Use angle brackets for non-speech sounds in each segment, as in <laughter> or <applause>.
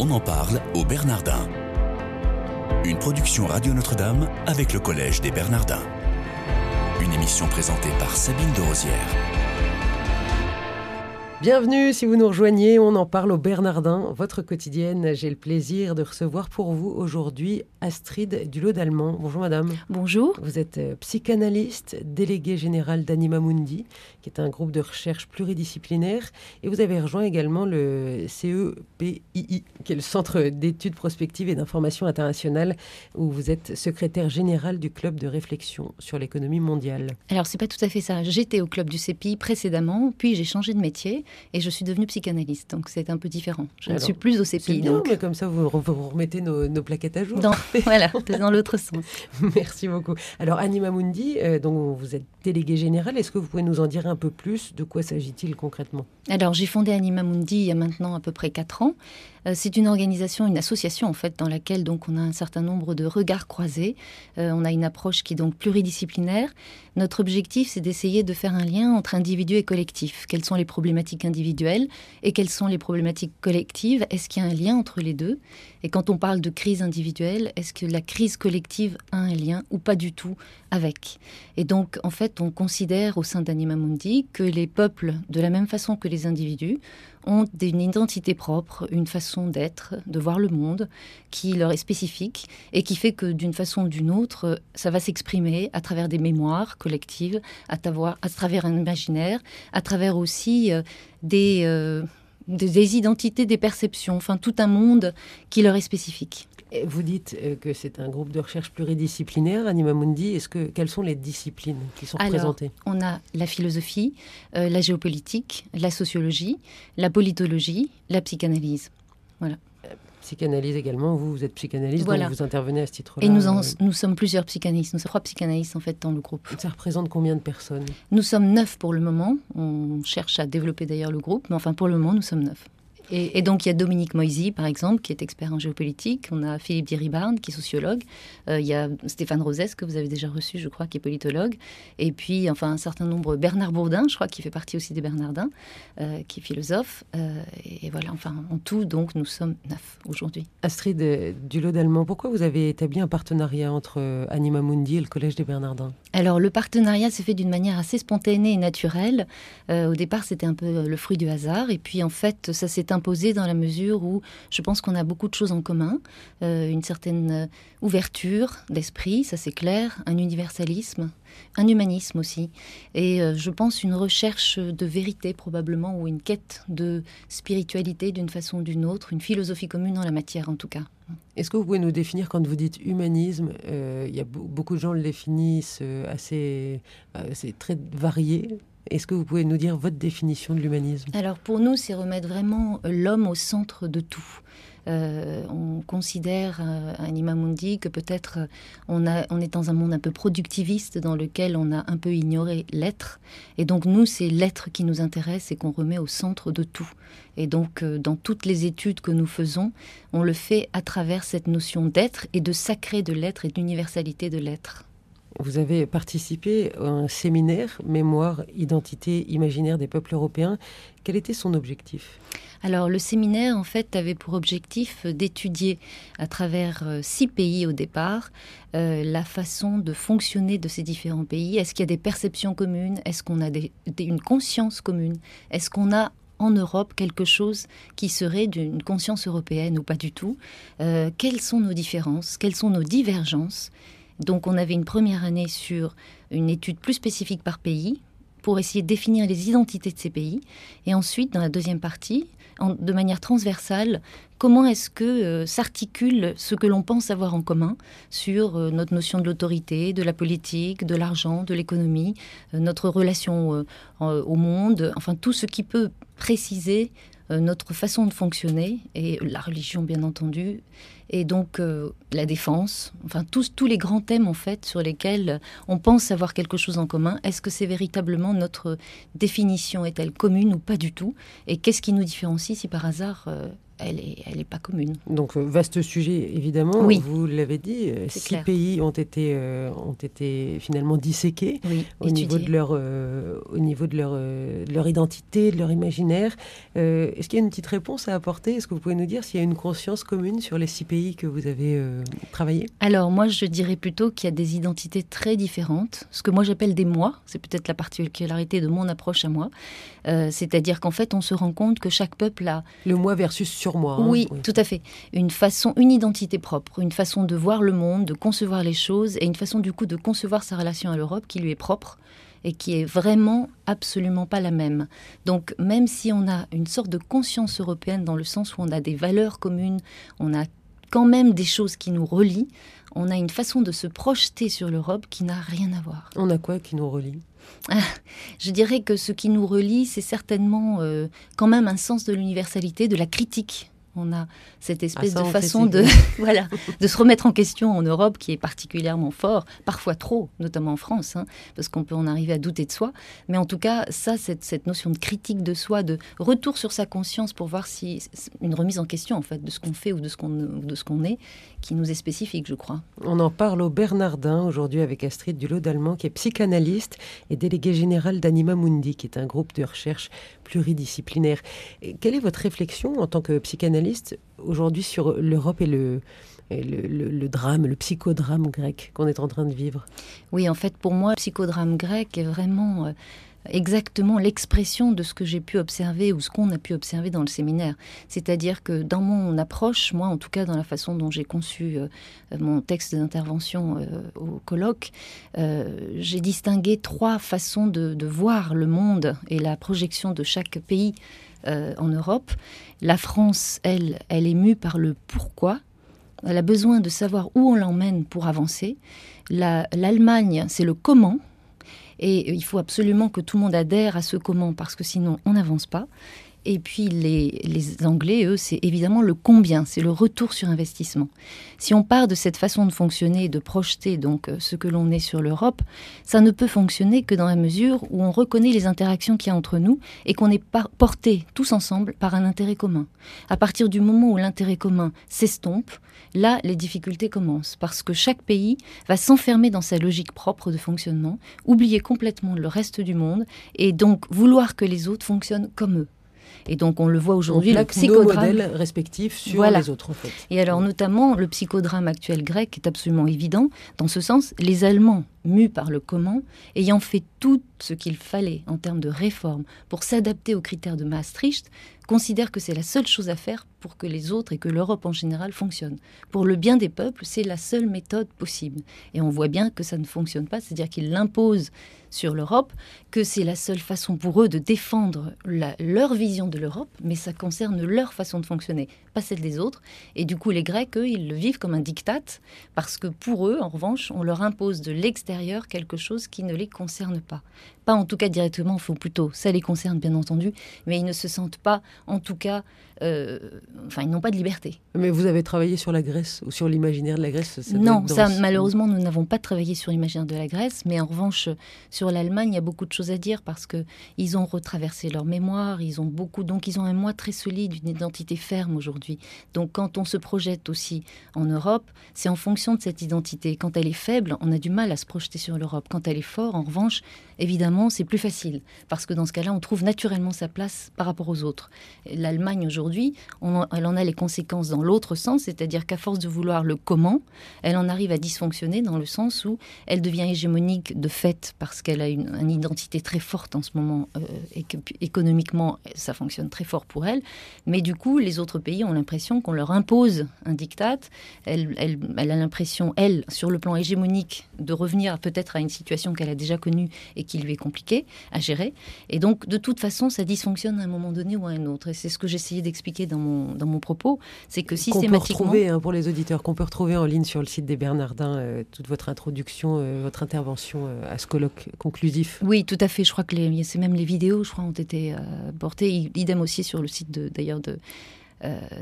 On en parle au Bernardin. Une production Radio Notre-Dame avec le Collège des Bernardins. Une émission présentée par Sabine de Rosière. Bienvenue si vous nous rejoignez, on en parle au Bernardin, votre quotidienne. J'ai le plaisir de recevoir pour vous aujourd'hui Astrid Dulot d'Allemand. Bonjour madame. Bonjour. Vous êtes euh, psychanalyste, déléguée générale d'Anima Mundi, qui est un groupe de recherche pluridisciplinaire, et vous avez rejoint également le CEPII, qui est le Centre d'études prospectives et d'information internationale, où vous êtes secrétaire général du club de réflexion sur l'économie mondiale. Alors c'est pas tout à fait ça. J'étais au club du CEPI précédemment, puis j'ai changé de métier et je suis devenue psychanalyste, donc c'est un peu différent. Je ne suis plus au CEPI. donc... mais comme ça vous, vous remettez nos, plaquettes à jour. Dans, <laughs> voilà, dans l'autre sens. <laughs> Merci beaucoup. Alors Anima Mundi, euh, dont vous êtes délégué général, est-ce que vous pouvez nous en dire un peu plus? De quoi s'agit-il concrètement? Alors j'ai fondé Anima Mundi il y a maintenant à peu près 4 ans. Euh, c'est une organisation, une association en fait, dans laquelle donc on a un certain nombre de regards croisés. Euh, on a une approche qui est donc pluridisciplinaire. Notre objectif, c'est d'essayer de faire un lien entre individu et collectif. Quelles sont les problématiques individuelles et quelles sont les problématiques collectives? Est-ce qu'il y a un lien entre les deux? Et quand on parle de crise individuelle, est-ce que la crise collective a un lien ou pas du tout avec? Et donc, en fait, on considère au sein d'Anima Mundi que les peuples, de la même façon que les individus, ont une identité propre, une façon d'être, de voir le monde qui leur est spécifique et qui fait que d'une façon ou d'une autre, ça va s'exprimer à travers des mémoires collectives, à, travers un imaginaire, à travers aussi euh, euh, des identités, des perceptions, enfin tout un monde qui leur est spécifique. Vous dites euh, que c'est un groupe de recherche pluridisciplinaire, Anima Mundi. Est-ce que quelles sont les disciplines qui sont représentées? On a la philosophie, euh, la géopolitique, la sociologie, la politologie, la psychanalyse. Voilà. Euh, psychanalyse également. Vous, vous êtes psychanalyste, donc vous intervenez à ce titre-là. Et nous, nous sommes plusieurs psychanalystes. Nous sommes trois psychanalystes en fait dans le groupe. Ça représente combien de personnes? Nous sommes neuf pour le moment. On cherche à développer d'ailleurs le groupe, mais enfin pour le moment nous sommes neuf. Et, donc, il y a Dominique Moisy, par exemple, qui est expert en géopolitique. On a Philippe Diribarne, qui est sociologue. Euh, il y a Stéphane Rosès, que vous avez déjà reçu, je crois, qui est politologue. Et puis, enfin, un certain nombre. Bernard Bourdin, je crois, qui fait partie aussi des Bernardins, euh, qui est philosophe. Euh, et, voilà, enfin, en tout, donc, nous sommes neuf aujourd'hui. Astrid Dulot d'Allemand, pourquoi vous avez établi un partenariat entre Anima Mundi et le Collège des Bernardins? Alors, le partenariat s'est fait d'une manière assez spontanée et naturelle. au départ, c'était un peu le fruit du hasard. Et puis, en fait, ça s'est imposé dans la mesure où je pense qu'on a beaucoup de choses en commun, euh, une certaine euh, ouverture d'esprit, ça c'est clair, un universalisme, un humanisme aussi, et euh, je pense une recherche de vérité probablement ou une quête de spiritualité d'une façon ou d'une autre, une philosophie commune en la matière en tout cas. Est-ce que vous pouvez nous définir quand vous dites humanisme Il y a beaucoup de gens le définissent assez, c'est très varié. Est-ce que vous pouvez nous dire votre définition de l'humanisme? Alors pour nous, c'est remettre vraiment l'homme au centre de tout. Euh, on considère euh, à Anima Mundi que peut-être euh, on, on est dans un monde un peu productiviste dans lequel on a un peu ignoré l'être. Et donc nous, c'est l'être qui nous intéresse et qu'on remet au centre de tout. Et donc dans toutes les études que nous faisons, on le fait à travers cette notion d'être et de sacré de l'être et d'universalité de l'être. Vous avez participé à un séminaire Mémoire, identité, imaginaire des peuples européens. Quel était son objectif? Alors le séminaire en fait avait pour objectif d'étudier à travers euh, six pays au départ euh, la façon de fonctionner de ces différents pays. Est-ce qu'il y a des perceptions communes? Est-ce qu'on a une conscience commune? Est-ce qu'on a en Europe quelque chose qui serait d'une conscience européenne ou pas du tout? Euh, Quelles sont nos différences? Quelles sont nos divergences? Donc on avait une première année sur une étude plus spécifique par pays pour essayer de définir les identités de ces pays. Et ensuite, dans la deuxième partie, de manière transversale, comment est-ce que euh, s'articule ce que l'on pense avoir en commun sur euh, notre notion de l'autorité, de la politique, de l'argent, de l'économie, euh, notre relation au monde, enfin tout ce qui peut préciser notre façon de fonctionner, et la religion bien entendu, et donc euh, la défense, enfin tous, tous les grands thèmes en fait sur lesquels on pense avoir quelque chose en commun. Est-ce que c'est véritablement notre définition est-elle commune ou pas du tout? Et qu'est-ce qui nous différencie si par hasard euh, elle n'est elle est pas commune. Donc, vaste sujet, évidemment. Oui. Vous l'avez dit, six clair. pays ont été, ont été finalement disséqués Oui, au niveau de leur, au niveau de leur, de leur identité, de leur imaginaire. Est-ce qu'il y a une petite réponse à apporter? Est-ce que vous pouvez nous dire s'il y a une conscience commune sur les six pays que vous avez travaillé Alors, moi, je dirais plutôt qu'il y a des identités très différentes. Ce que moi, j'appelle des moi. C'est peut-être la particularité de mon approche à moi. Euh, C'est-à-dire qu'en fait, on se rend compte que chaque peuple a... Le moi versus sur moi. Hein, oui, oui, tout à fait. Une façon, une identité propre, une façon de voir le monde, de concevoir les choses, et une façon du coup de concevoir sa relation à l'Europe qui lui est propre et qui est vraiment absolument pas la même. Donc même si on a une sorte de conscience européenne dans le sens où on a des valeurs communes, on a quand même des choses qui nous relient, on a une façon de se projeter sur l'Europe qui n'a rien à voir. On a quoi qui nous relie? <laughs> Je dirais que ce qui nous relie, c'est certainement euh, quand même un sens de l'universalité, de la critique on a cette espèce ah, de façon de, <laughs> voilà, de se remettre en question en Europe qui est particulièrement fort, parfois trop, notamment en France, hein, parce qu'on peut en arriver à douter de soi. Mais en tout cas, ça, cette, cette notion de critique de soi, de retour sur sa conscience pour voir si une remise en question en fait de ce qu'on fait ou de ce qu'on de ce qu'on est, qui nous est spécifique, je crois. On en parle au Bernardin aujourd'hui avec Astrid Dulot d'Allemand, qui est psychanalyste et déléguée générale d'Anima Mundi, qui est un groupe de recherche pluridisciplinaire. Et quelle est votre réflexion en tant que psychanalyste aujourd'hui sur l'Europe et le, le, drame, le psychodrame grec qu'on est en train de vivre? Oui, en fait, pour moi, le psychodrame grec est vraiment euh, exactement l'expression de ce que j'ai pu observer ou ce qu'on a pu observer dans le séminaire. C'est-à-dire que dans mon approche, moi en tout cas dans la façon dont j'ai conçu euh, mon texte d'intervention euh, au colloque, euh, j'ai distingué trois façons de, voir le monde et la projection de chaque pays en Europe. La France, elle, elle est mue par le pourquoi. Elle a besoin de savoir où on l'emmène pour avancer. L'Allemagne, c'est le comment. Et il faut absolument que tout le monde adhère à ce comment, parce que sinon on n'avance pas. Et puis les, Anglais, eux, c'est évidemment le combien, c'est le retour sur investissement. Si on part de cette façon de fonctionner de projeter donc ce que l'on est sur l'Europe, ça ne peut fonctionner que dans la mesure où on reconnaît les interactions qu'il y a entre nous et qu'on est portés tous ensemble par un intérêt commun. À partir du moment où l'intérêt commun s'estompe, là, les difficultés commencent parce que chaque pays va s'enfermer dans sa logique propre de fonctionnement, oublier complètement le reste du monde et donc vouloir que les autres fonctionnent comme eux. Et donc, on le voit aujourd'hui, le psychodrame. Nos modèles respectifs sur voilà. les autres, en fait. Et alors, notamment, le psychodrame actuel grec est absolument évident. Dans ce sens, les Allemands, mus par le comment, ayant fait tout ce qu'il fallait en termes de réforme pour s'adapter aux critères de Maastricht, considèrent que c'est la seule chose à faire pour que les autres et que l'Europe en général fonctionnent. Pour le bien des peuples, c'est la seule méthode possible. Et on voit bien que ça ne fonctionne pas, c'est-à-dire qu'ils l'imposent sur l'Europe, que c'est la seule façon pour eux de défendre leur vision de l'Europe, mais ça concerne leur façon de fonctionner, pas celle des autres. Et du coup, les Grecs, eux, ils le vivent comme un diktat, parce que pour eux, en revanche, on leur impose de l'extérieur quelque chose qui ne les concerne pas. Pas en tout cas directement, il faut plutôt, ça les concerne bien entendu, mais ils ne se sentent pas, en tout cas, euh, enfin, ils n'ont pas de liberté. Mais vous avez travaillé sur la Grèce ou sur l'imaginaire de la Grèce ça Non, ça, malheureusement, nous n'avons pas travaillé sur l'imaginaire de la Grèce, mais en revanche, sur l'Allemagne, il y a beaucoup de choses à dire parce que ils ont retraversé leur mémoire, ils ont beaucoup, donc ils ont un moi très solide, une identité ferme aujourd'hui. Donc, quand on se projette aussi en Europe, c'est en fonction de cette identité. Quand elle est faible, on a du mal à se projeter sur l'Europe. Quand elle est forte, en revanche, évidemment, c'est plus facile parce que dans ce cas-là, on trouve naturellement sa place par rapport aux autres. L'Allemagne aujourd'hui, elle en a les conséquences dans l'autre sens, c'est-à-dire qu'à force de vouloir le comment, elle en arrive à dysfonctionner dans le sens où elle devient hégémonique de fait parce qu'elle a une, identité très forte en ce moment euh, et que économiquement ça fonctionne très fort pour elle. Mais du coup, les autres pays ont l'impression qu'on leur impose un diktat. Elle, elle, elle a l'impression, elle, sur le plan hégémonique, de revenir peut-être à une situation qu'elle a déjà connue et qui lui est compliquée à gérer. Et donc, de toute façon, ça dysfonctionne à un moment donné ou à un autre. Et c'est ce que j'essayais d'expliquer dans mon, dans mon propos, c'est que systématiquement... Qu'on peut retrouver, hein, pour les auditeurs, qu'on peut retrouver en ligne sur le site des Bernardins, euh, toute votre introduction, euh, votre intervention euh, à ce colloque conclusif. Oui, tout à fait. Je crois que les, c'est même les vidéos, je crois, ont été portées. Idem aussi sur le site d'ailleurs de,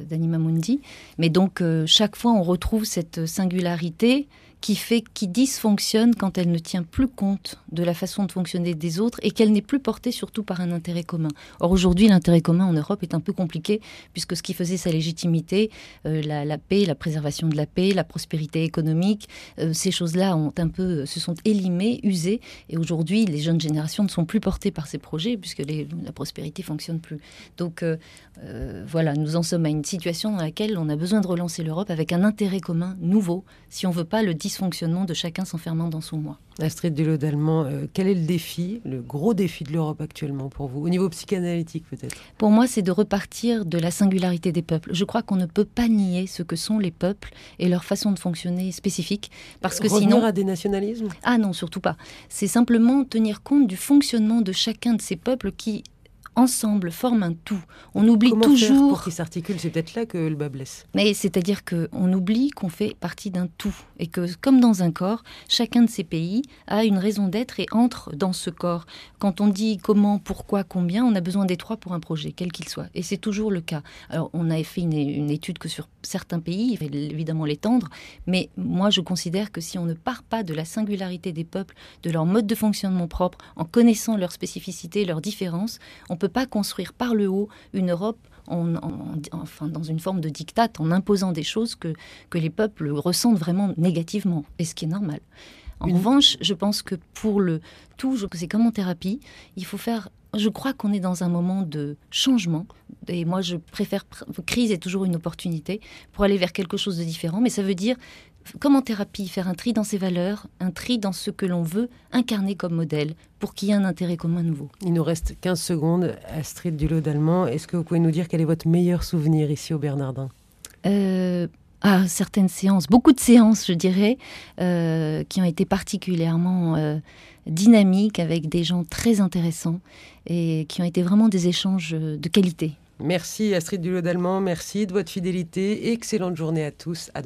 d'Anima Mundi. Mais donc, chaque fois, on retrouve cette singularité qui fait, qui dysfonctionne quand elle ne tient plus compte de la façon de fonctionner des autres et qu'elle n'est plus portée surtout par un intérêt commun. Or aujourd'hui, l'intérêt commun en Europe est un peu compliqué puisque ce qui faisait sa légitimité, euh, la, paix, la préservation de la paix, la prospérité économique, euh, ces choses-là ont un peu se sont élimées, usées et aujourd'hui, les jeunes générations ne sont plus portées par ces projets puisque la prospérité fonctionne plus. Donc euh, voilà, nous en sommes à une situation dans laquelle on a besoin de relancer l'Europe avec un intérêt commun nouveau si on veut pas le dysfonctionnement de chacun s'enfermant dans son moi. Astrid Dulot d'Allemand, euh, quel est le défi, le gros défi de l'Europe actuellement pour vous, au niveau psychanalytique peut-être? Pour moi, c'est de repartir de la singularité des peuples. Je crois qu'on ne peut pas nier ce que sont les peuples et leur façon de fonctionner spécifique, parce que Revenir sinon... à des nationalismes? Ah non, surtout pas. C'est simplement tenir compte du fonctionnement de chacun de ces peuples qui ensemble forment un tout. On oublie Comment toujours. Faire pour qu'ils s'articulent, c'est peut-être là que le bas blesse. Mais c'est-à-dire qu'on oublie qu'on fait partie d'un tout et que, comme dans un corps, chacun de ces pays a une raison d'être et entre dans ce corps. Quand on dit comment, pourquoi, combien, on a besoin des trois pour un projet, quel qu'il soit. Et c'est toujours le cas. Alors, on a fait une, une étude que sur certains pays, il faut évidemment l'étendre, mais moi je considère que si on ne part pas de la singularité des peuples, de leur mode de fonctionnement propre, en connaissant leurs spécificités, leurs différences, on peut pas construire par le haut une Europe en, enfin, dans une forme de diktat, en imposant des choses que, que les peuples ressentent vraiment négativement, et ce qui est normal. En revanche, je pense que pour le tout, c'est comme en thérapie, il faut faire. Je crois qu'on est dans un moment de changement, et moi je préfère. Crise est toujours une opportunité pour aller vers quelque chose de différent, mais ça veut dire comme en thérapie, faire un tri dans ses valeurs, un tri dans ce que l'on veut incarner comme modèle pour qu'il y ait un intérêt commun nouveau? Il nous reste 15 secondes. Astrid Dulot d'Allemand, est-ce que vous pouvez nous dire quel est votre meilleur souvenir ici au Bernardin? Euh, ah, certaines séances, beaucoup de séances, je dirais, euh, qui ont été particulièrement euh, dynamiques avec des gens très intéressants et qui ont été vraiment des échanges de qualité. Merci Astrid Dulot d'Allemand, merci de votre fidélité. Excellente journée à tous.